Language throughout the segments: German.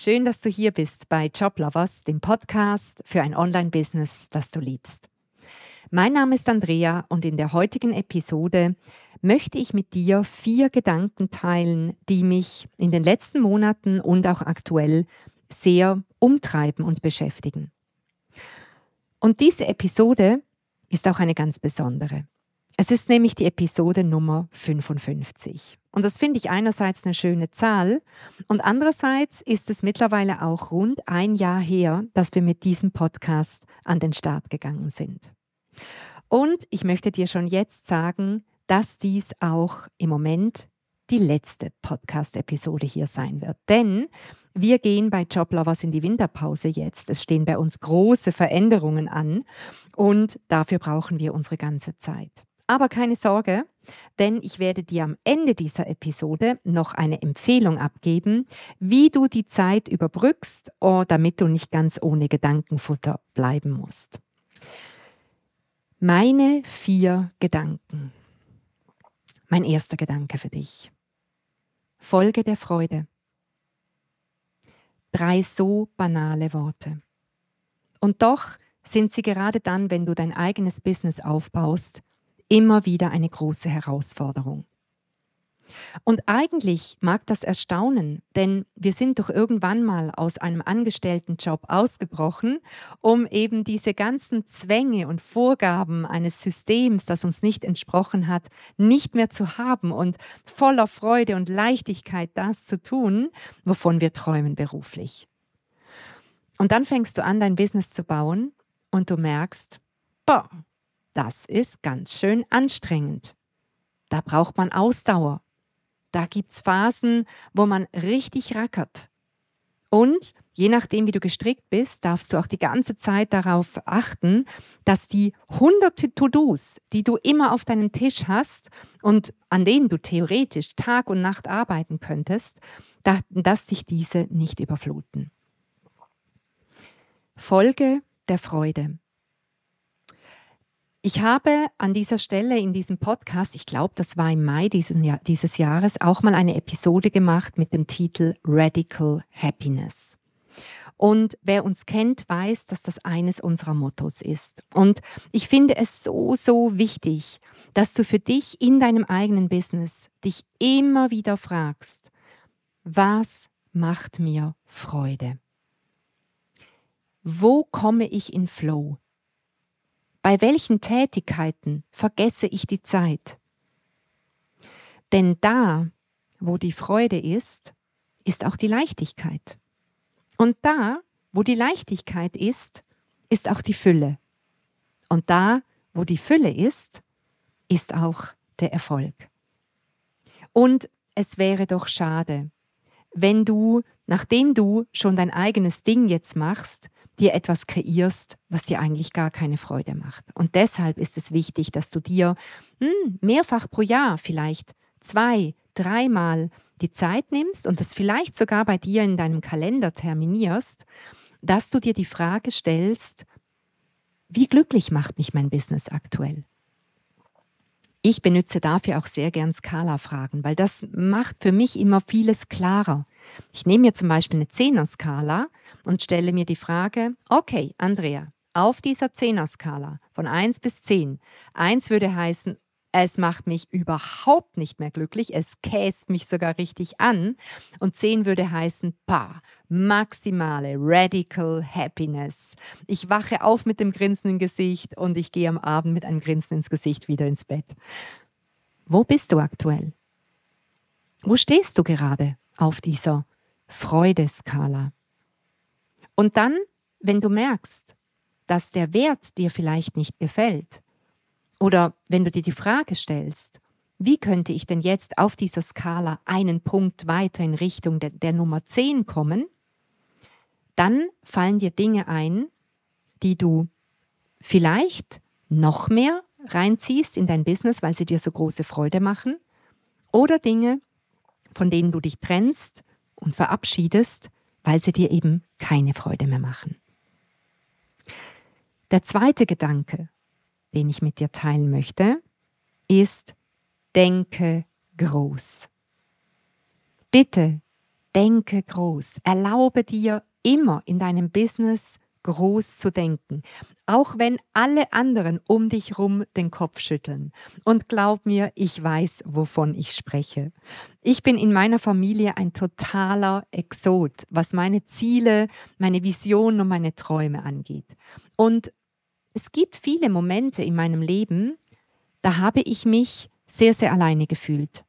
Schön, dass du hier bist bei Joblovers, dem Podcast für ein Online-Business, das du liebst. Mein Name ist Andrea und in der heutigen Episode möchte ich mit dir vier Gedanken teilen, die mich in den letzten Monaten und auch aktuell sehr umtreiben und beschäftigen. Und diese Episode ist auch eine ganz besondere. Es ist nämlich die Episode Nummer 55. Und das finde ich einerseits eine schöne Zahl und andererseits ist es mittlerweile auch rund ein Jahr her, dass wir mit diesem Podcast an den Start gegangen sind. Und ich möchte dir schon jetzt sagen, dass dies auch im Moment die letzte Podcast-Episode hier sein wird. Denn wir gehen bei Joblovers in die Winterpause jetzt. Es stehen bei uns große Veränderungen an und dafür brauchen wir unsere ganze Zeit. Aber keine Sorge, denn ich werde dir am Ende dieser Episode noch eine Empfehlung abgeben, wie du die Zeit überbrückst, oh, damit du nicht ganz ohne Gedankenfutter bleiben musst. Meine vier Gedanken. Mein erster Gedanke für dich. Folge der Freude. Drei so banale Worte. Und doch sind sie gerade dann, wenn du dein eigenes Business aufbaust, immer wieder eine große Herausforderung. Und eigentlich mag das erstaunen, denn wir sind doch irgendwann mal aus einem Angestelltenjob ausgebrochen, um eben diese ganzen Zwänge und Vorgaben eines Systems, das uns nicht entsprochen hat, nicht mehr zu haben und voller Freude und Leichtigkeit das zu tun, wovon wir träumen beruflich. Und dann fängst du an, dein Business zu bauen und du merkst, boah, das ist ganz schön anstrengend. Da braucht man Ausdauer. Da gibt es Phasen, wo man richtig rackert. Und je nachdem, wie du gestrickt bist, darfst du auch die ganze Zeit darauf achten, dass die hunderte To-Dos, die du immer auf deinem Tisch hast und an denen du theoretisch Tag und Nacht arbeiten könntest, dass sich diese nicht überfluten. Folge der Freude. Ich habe an dieser Stelle in diesem Podcast, ich glaube, das war im Mai Jahr, dieses Jahres, auch mal eine Episode gemacht mit dem Titel Radical Happiness. Und wer uns kennt, weiß, dass das eines unserer Mottos ist. Und ich finde es so, so wichtig, dass du für dich in deinem eigenen Business dich immer wieder fragst, was macht mir Freude? Wo komme ich in Flow? Bei welchen Tätigkeiten vergesse ich die Zeit? Denn da, wo die Freude ist, ist auch die Leichtigkeit. Und da, wo die Leichtigkeit ist, ist auch die Fülle. Und da, wo die Fülle ist, ist auch der Erfolg. Und es wäre doch schade, wenn du, nachdem du schon dein eigenes Ding jetzt machst, dir etwas kreierst, was dir eigentlich gar keine Freude macht. Und deshalb ist es wichtig, dass du dir hm, mehrfach pro Jahr, vielleicht zwei, dreimal die Zeit nimmst und das vielleicht sogar bei dir in deinem Kalender terminierst, dass du dir die Frage stellst, wie glücklich macht mich mein Business aktuell? Ich benutze dafür auch sehr gern Skala-Fragen, weil das macht für mich immer vieles klarer. Ich nehme mir zum Beispiel eine Zehner-Skala und stelle mir die Frage, okay, Andrea, auf dieser Zehner-Skala von 1 bis 10, 1 würde heißen, es macht mich überhaupt nicht mehr glücklich, es käst mich sogar richtig an. Und 10 würde heißen, pa, maximale radical happiness. Ich wache auf mit dem Grinsen im Gesicht und ich gehe am Abend mit einem Grinsen ins Gesicht wieder ins Bett. Wo bist du aktuell? Wo stehst du gerade auf dieser Freudeskala? Und dann, wenn du merkst, dass der Wert dir vielleicht nicht gefällt, oder wenn du dir die Frage stellst, wie könnte ich denn jetzt auf dieser Skala einen Punkt weiter in Richtung der, der Nummer 10 kommen, dann fallen dir Dinge ein, die du vielleicht noch mehr reinziehst in dein Business, weil sie dir so große Freude machen, oder Dinge, von denen du dich trennst und verabschiedest, weil sie dir eben keine Freude mehr machen. Der zweite Gedanke, den ich mit dir teilen möchte, ist, denke groß. Bitte denke groß. Erlaube dir immer in deinem Business groß zu denken, auch wenn alle anderen um dich rum den Kopf schütteln. Und glaub mir, ich weiß, wovon ich spreche. Ich bin in meiner Familie ein totaler Exot, was meine Ziele, meine Visionen und meine Träume angeht. Und es gibt viele Momente in meinem Leben, da habe ich mich sehr, sehr alleine gefühlt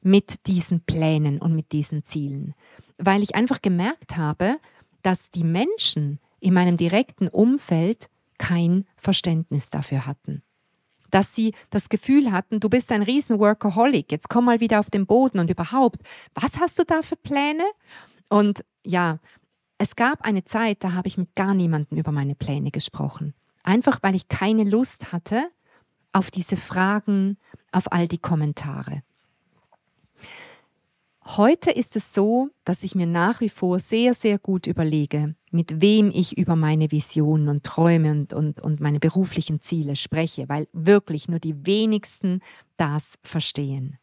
mit diesen Plänen und mit diesen Zielen, weil ich einfach gemerkt habe, dass die Menschen in meinem direkten Umfeld kein Verständnis dafür hatten. Dass sie das Gefühl hatten, du bist ein riesen Workaholic, jetzt komm mal wieder auf den Boden und überhaupt, was hast du da für Pläne? Und ja, es gab eine Zeit, da habe ich mit gar niemandem über meine Pläne gesprochen. Einfach weil ich keine Lust hatte auf diese Fragen, auf all die Kommentare. Heute ist es so, dass ich mir nach wie vor sehr, sehr gut überlege, mit wem ich über meine Visionen und Träume und, und, und meine beruflichen Ziele spreche, weil wirklich nur die wenigsten das verstehen.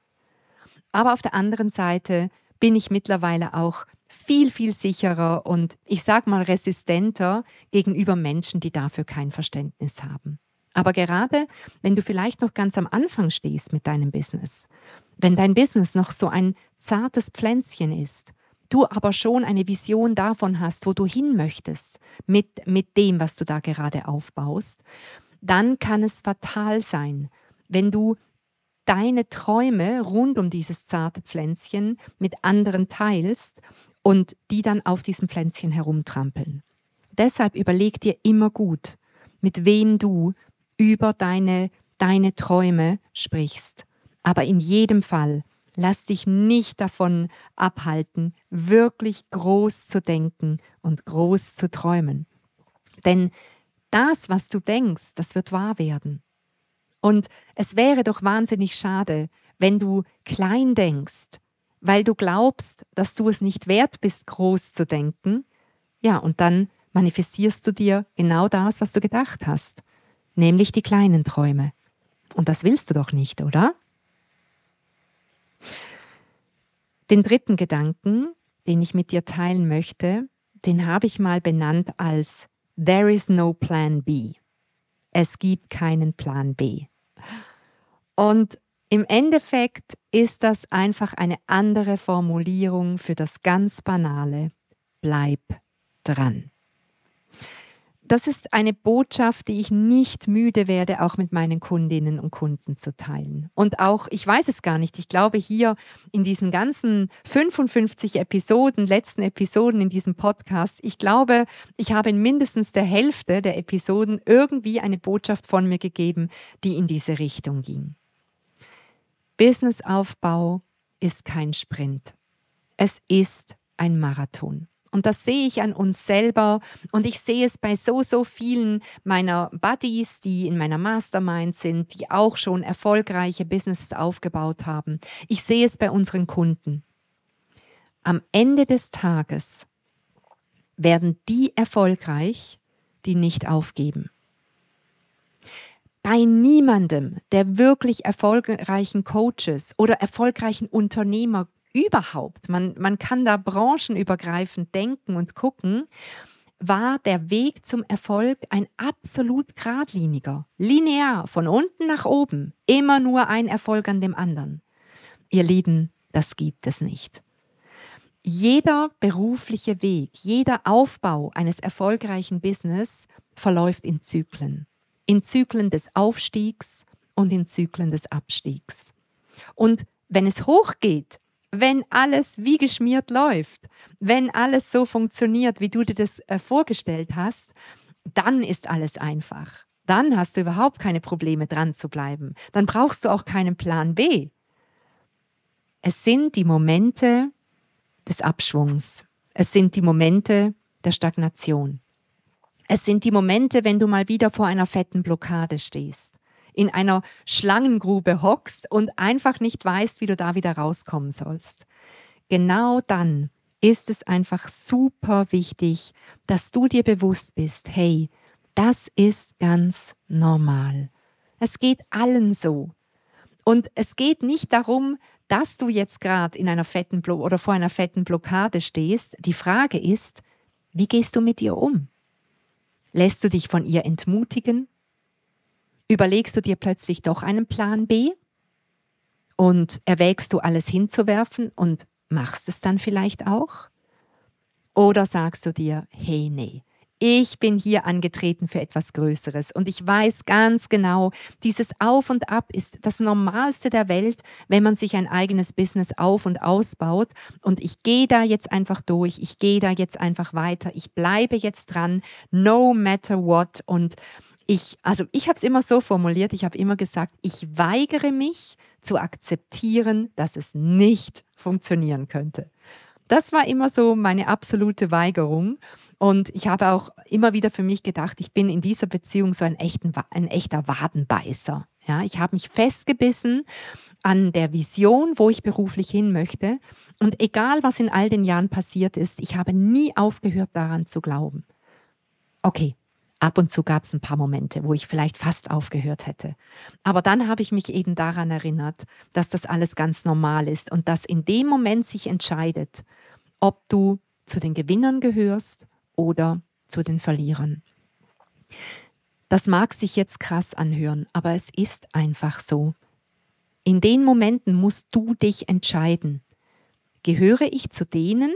Aber auf der anderen Seite bin ich mittlerweile auch viel, viel sicherer und ich sage mal resistenter gegenüber Menschen, die dafür kein Verständnis haben. Aber gerade wenn du vielleicht noch ganz am Anfang stehst mit deinem Business, wenn dein Business noch so ein zartes Pflänzchen ist, du aber schon eine Vision davon hast, wo du hin möchtest mit, mit dem, was du da gerade aufbaust, dann kann es fatal sein, wenn du deine Träume rund um dieses zarte Pflänzchen mit anderen teilst und die dann auf diesem Pflänzchen herumtrampeln. Deshalb überleg dir immer gut, mit wem du über deine, deine Träume sprichst. Aber in jedem Fall, lass dich nicht davon abhalten, wirklich groß zu denken und groß zu träumen. Denn das, was du denkst, das wird wahr werden. Und es wäre doch wahnsinnig schade, wenn du klein denkst, weil du glaubst, dass du es nicht wert bist, groß zu denken. Ja, und dann manifestierst du dir genau das, was du gedacht hast nämlich die kleinen Träume. Und das willst du doch nicht, oder? Den dritten Gedanken, den ich mit dir teilen möchte, den habe ich mal benannt als There is no Plan B. Es gibt keinen Plan B. Und im Endeffekt ist das einfach eine andere Formulierung für das ganz Banale. Bleib dran das ist eine Botschaft, die ich nicht müde werde, auch mit meinen Kundinnen und Kunden zu teilen. Und auch, ich weiß es gar nicht, ich glaube hier in diesen ganzen 55 Episoden, letzten Episoden in diesem Podcast, ich glaube, ich habe in mindestens der Hälfte der Episoden irgendwie eine Botschaft von mir gegeben, die in diese Richtung ging. Businessaufbau ist kein Sprint. Es ist ein Marathon. Und das sehe ich an uns selber und ich sehe es bei so, so vielen meiner Buddies, die in meiner Mastermind sind, die auch schon erfolgreiche Businesses aufgebaut haben. Ich sehe es bei unseren Kunden. Am Ende des Tages werden die erfolgreich, die nicht aufgeben. Bei niemandem der wirklich erfolgreichen Coaches oder erfolgreichen Unternehmer überhaupt, man, man kann da branchenübergreifend denken und gucken, war der Weg zum Erfolg ein absolut geradliniger, linear, von unten nach oben, immer nur ein Erfolg an dem anderen. Ihr Lieben, das gibt es nicht. Jeder berufliche Weg, jeder Aufbau eines erfolgreichen Business verläuft in Zyklen. In Zyklen des Aufstiegs und in Zyklen des Abstiegs. Und wenn es hochgeht, wenn alles wie geschmiert läuft, wenn alles so funktioniert, wie du dir das äh, vorgestellt hast, dann ist alles einfach. Dann hast du überhaupt keine Probleme dran zu bleiben. Dann brauchst du auch keinen Plan B. Es sind die Momente des Abschwungs. Es sind die Momente der Stagnation. Es sind die Momente, wenn du mal wieder vor einer fetten Blockade stehst in einer Schlangengrube hockst und einfach nicht weißt, wie du da wieder rauskommen sollst. Genau dann ist es einfach super wichtig, dass du dir bewusst bist, hey, das ist ganz normal. Es geht allen so. Und es geht nicht darum, dass du jetzt gerade in einer fetten Blo oder vor einer fetten Blockade stehst. Die Frage ist, wie gehst du mit ihr um? Lässt du dich von ihr entmutigen? Überlegst du dir plötzlich doch einen Plan B? Und erwägst du alles hinzuwerfen und machst es dann vielleicht auch? Oder sagst du dir, hey, nee, ich bin hier angetreten für etwas Größeres und ich weiß ganz genau, dieses Auf und Ab ist das Normalste der Welt, wenn man sich ein eigenes Business auf und ausbaut und ich gehe da jetzt einfach durch, ich gehe da jetzt einfach weiter, ich bleibe jetzt dran, no matter what und ich, also ich habe es immer so formuliert, ich habe immer gesagt, ich weigere mich zu akzeptieren, dass es nicht funktionieren könnte. Das war immer so meine absolute Weigerung. Und ich habe auch immer wieder für mich gedacht, ich bin in dieser Beziehung so ein, echten, ein echter Wadenbeißer. Ja, ich habe mich festgebissen an der Vision, wo ich beruflich hin möchte. Und egal, was in all den Jahren passiert ist, ich habe nie aufgehört daran zu glauben. Okay, ab und zu gab es ein paar Momente, wo ich vielleicht fast aufgehört hätte. Aber dann habe ich mich eben daran erinnert, dass das alles ganz normal ist und dass in dem Moment sich entscheidet, ob du zu den Gewinnern gehörst oder zu den Verlierern. Das mag sich jetzt krass anhören, aber es ist einfach so. In den Momenten musst du dich entscheiden. Gehöre ich zu denen,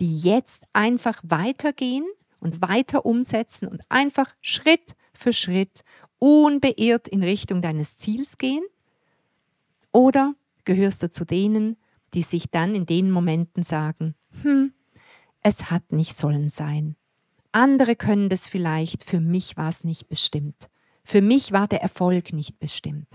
die jetzt einfach weitergehen und weiter umsetzen und einfach Schritt für Schritt unbeirrt in Richtung deines Ziels gehen? Oder gehörst du zu denen, die sich dann in den Momenten sagen, hm, es hat nicht sollen sein. Andere können das vielleicht, für mich war es nicht bestimmt. Für mich war der Erfolg nicht bestimmt.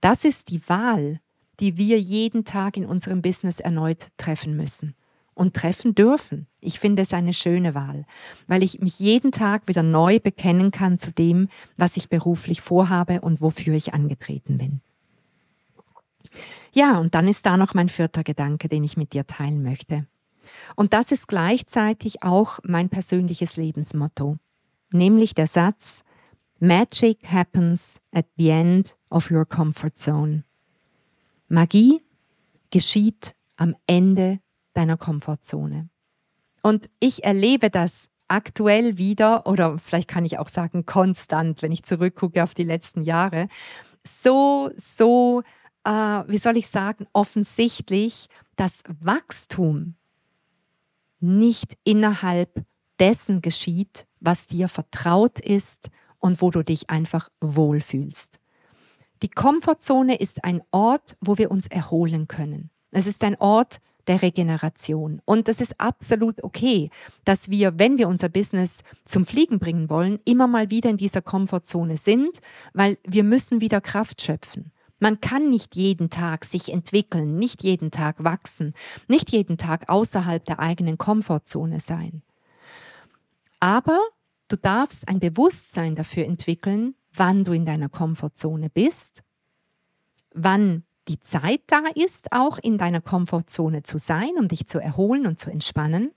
Das ist die Wahl, die wir jeden Tag in unserem Business erneut treffen müssen und treffen dürfen. Ich finde es eine schöne Wahl, weil ich mich jeden Tag wieder neu bekennen kann zu dem, was ich beruflich vorhabe und wofür ich angetreten bin. Ja, und dann ist da noch mein vierter Gedanke, den ich mit dir teilen möchte. Und das ist gleichzeitig auch mein persönliches Lebensmotto, nämlich der Satz, Magic happens at the end of your comfort zone. Magie geschieht am Ende deiner Komfortzone. Und ich erlebe das aktuell wieder, oder vielleicht kann ich auch sagen konstant, wenn ich zurückgucke auf die letzten Jahre, so, so, äh, wie soll ich sagen, offensichtlich, dass Wachstum nicht innerhalb dessen geschieht, was dir vertraut ist und wo du dich einfach wohlfühlst. Die Komfortzone ist ein Ort, wo wir uns erholen können. Es ist ein Ort der Regeneration. Und das ist absolut okay, dass wir, wenn wir unser Business zum Fliegen bringen wollen, immer mal wieder in dieser Komfortzone sind, weil wir müssen wieder Kraft schöpfen. Man kann nicht jeden Tag sich entwickeln, nicht jeden Tag wachsen, nicht jeden Tag außerhalb der eigenen Komfortzone sein. Aber du darfst ein Bewusstsein dafür entwickeln, wann du in deiner Komfortzone bist, wann die Zeit da ist, auch in deiner Komfortzone zu sein, um dich zu erholen und zu entspannen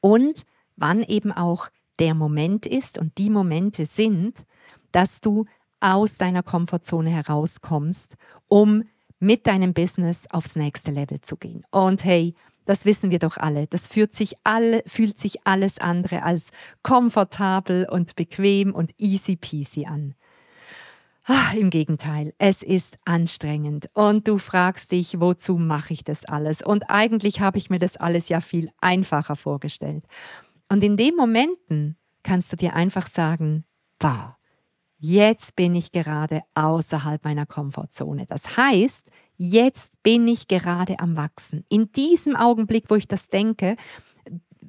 und wann eben auch der Moment ist und die Momente sind, dass du aus deiner Komfortzone herauskommst, um mit deinem Business aufs nächste Level zu gehen. Und hey, das wissen wir doch alle. Das fühlt sich, alle, fühlt sich alles andere als komfortabel und bequem und easy peasy an. Ach, Im Gegenteil, es ist anstrengend und du fragst dich, wozu mache ich das alles? Und eigentlich habe ich mir das alles ja viel einfacher vorgestellt. Und in den Momenten kannst du dir einfach sagen, wow, jetzt bin ich gerade außerhalb meiner Komfortzone. Das heißt, jetzt bin ich gerade am Wachsen. In diesem Augenblick, wo ich das denke,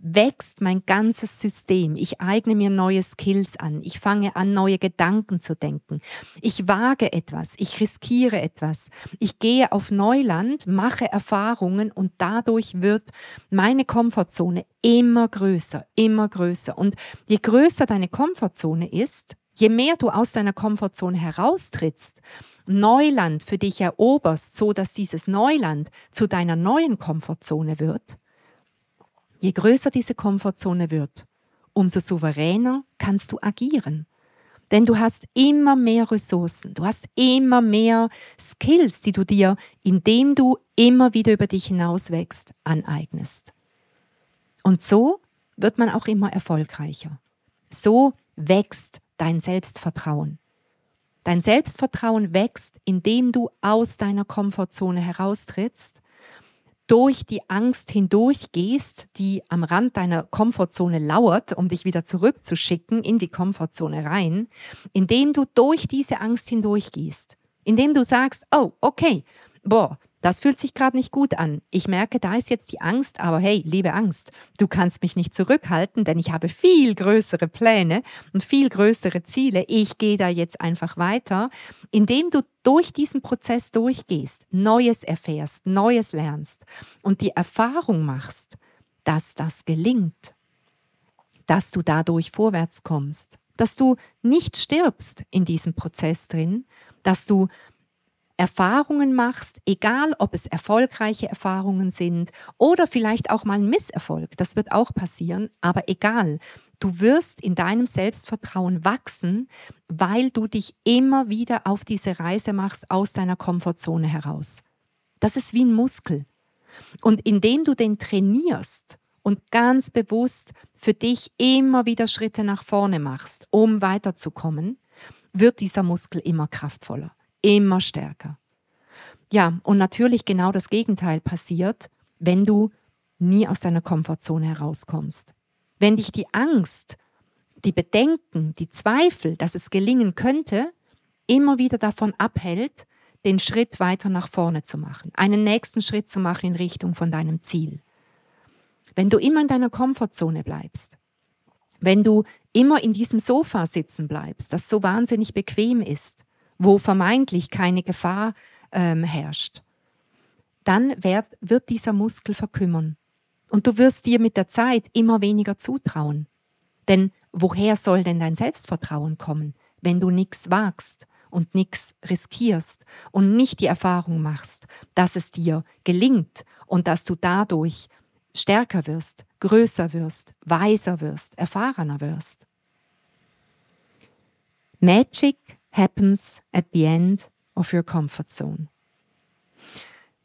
wächst mein ganzes System. Ich eigne mir neue Skills an. Ich fange an, neue Gedanken zu denken. Ich wage etwas. Ich riskiere etwas. Ich gehe auf Neuland, mache Erfahrungen und dadurch wird meine Komfortzone immer größer, immer größer. Und je größer deine Komfortzone ist, Je mehr du aus deiner Komfortzone heraustrittst, Neuland für dich eroberst, so dass dieses Neuland zu deiner neuen Komfortzone wird, je größer diese Komfortzone wird, umso souveräner kannst du agieren. Denn du hast immer mehr Ressourcen, du hast immer mehr Skills, die du dir, indem du immer wieder über dich hinauswächst, aneignest. Und so wird man auch immer erfolgreicher. So wächst dein Selbstvertrauen. Dein Selbstvertrauen wächst, indem du aus deiner Komfortzone heraustrittst durch die Angst hindurchgehst, die am Rand deiner Komfortzone lauert, um dich wieder zurückzuschicken in die Komfortzone rein, indem du durch diese Angst hindurchgehst, indem du sagst, oh, okay, boah, das fühlt sich gerade nicht gut an. Ich merke, da ist jetzt die Angst, aber hey, liebe Angst, du kannst mich nicht zurückhalten, denn ich habe viel größere Pläne und viel größere Ziele. Ich gehe da jetzt einfach weiter, indem du durch diesen Prozess durchgehst, Neues erfährst, Neues lernst und die Erfahrung machst, dass das gelingt, dass du dadurch vorwärts kommst, dass du nicht stirbst in diesem Prozess drin, dass du Erfahrungen machst, egal ob es erfolgreiche Erfahrungen sind oder vielleicht auch mal ein Misserfolg, das wird auch passieren, aber egal, du wirst in deinem Selbstvertrauen wachsen, weil du dich immer wieder auf diese Reise machst aus deiner Komfortzone heraus. Das ist wie ein Muskel. Und indem du den trainierst und ganz bewusst für dich immer wieder Schritte nach vorne machst, um weiterzukommen, wird dieser Muskel immer kraftvoller immer stärker. Ja, und natürlich genau das Gegenteil passiert, wenn du nie aus deiner Komfortzone herauskommst. Wenn dich die Angst, die Bedenken, die Zweifel, dass es gelingen könnte, immer wieder davon abhält, den Schritt weiter nach vorne zu machen, einen nächsten Schritt zu machen in Richtung von deinem Ziel. Wenn du immer in deiner Komfortzone bleibst, wenn du immer in diesem Sofa sitzen bleibst, das so wahnsinnig bequem ist, wo vermeintlich keine Gefahr ähm, herrscht, dann wird, wird dieser Muskel verkümmern. Und du wirst dir mit der Zeit immer weniger zutrauen. Denn woher soll denn dein Selbstvertrauen kommen, wenn du nichts wagst und nichts riskierst und nicht die Erfahrung machst, dass es dir gelingt und dass du dadurch stärker wirst, größer wirst, weiser wirst, erfahrener wirst? Magic happens at the end of your comfort zone.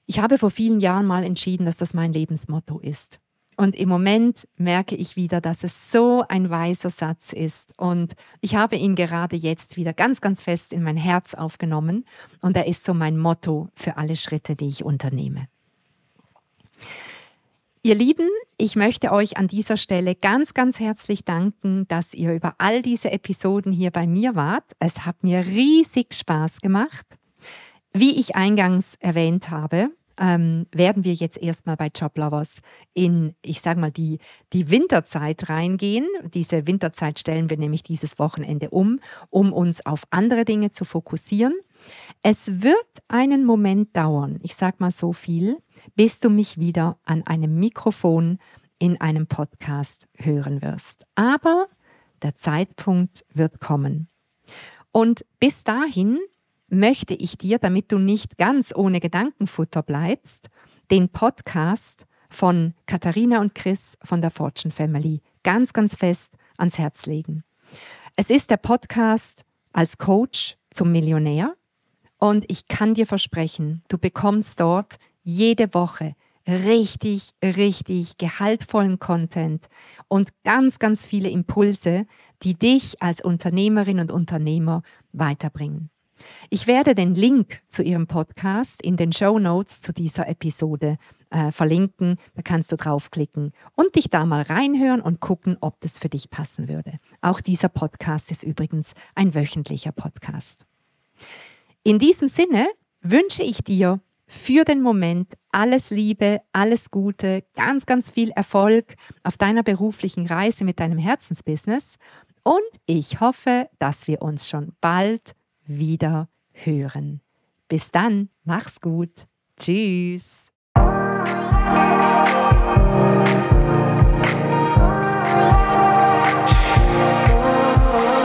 Ich habe vor vielen Jahren mal entschieden, dass das mein Lebensmotto ist. Und im Moment merke ich wieder, dass es so ein weiser Satz ist. Und ich habe ihn gerade jetzt wieder ganz, ganz fest in mein Herz aufgenommen. Und er ist so mein Motto für alle Schritte, die ich unternehme. Ihr Lieben, ich möchte euch an dieser Stelle ganz, ganz herzlich danken, dass ihr über all diese Episoden hier bei mir wart. Es hat mir riesig Spaß gemacht. Wie ich eingangs erwähnt habe, ähm, werden wir jetzt erstmal bei Joblovers in, ich sage mal, die, die Winterzeit reingehen. Diese Winterzeit stellen wir nämlich dieses Wochenende um, um uns auf andere Dinge zu fokussieren. Es wird einen Moment dauern, ich sage mal so viel, bis du mich wieder an einem Mikrofon in einem Podcast hören wirst. Aber der Zeitpunkt wird kommen. Und bis dahin möchte ich dir, damit du nicht ganz ohne Gedankenfutter bleibst, den Podcast von Katharina und Chris von der Fortune Family ganz, ganz fest ans Herz legen. Es ist der Podcast als Coach zum Millionär und ich kann dir versprechen, du bekommst dort jede Woche richtig, richtig gehaltvollen Content und ganz, ganz viele Impulse, die dich als Unternehmerin und Unternehmer weiterbringen. Ich werde den Link zu Ihrem Podcast in den Show Notes zu dieser Episode äh, verlinken. Da kannst du draufklicken und dich da mal reinhören und gucken, ob das für dich passen würde. Auch dieser Podcast ist übrigens ein wöchentlicher Podcast. In diesem Sinne wünsche ich dir für den Moment alles Liebe, alles Gute, ganz, ganz viel Erfolg auf deiner beruflichen Reise mit deinem Herzensbusiness und ich hoffe, dass wir uns schon bald wieder hören. Bis dann, mach's gut. Tschüss.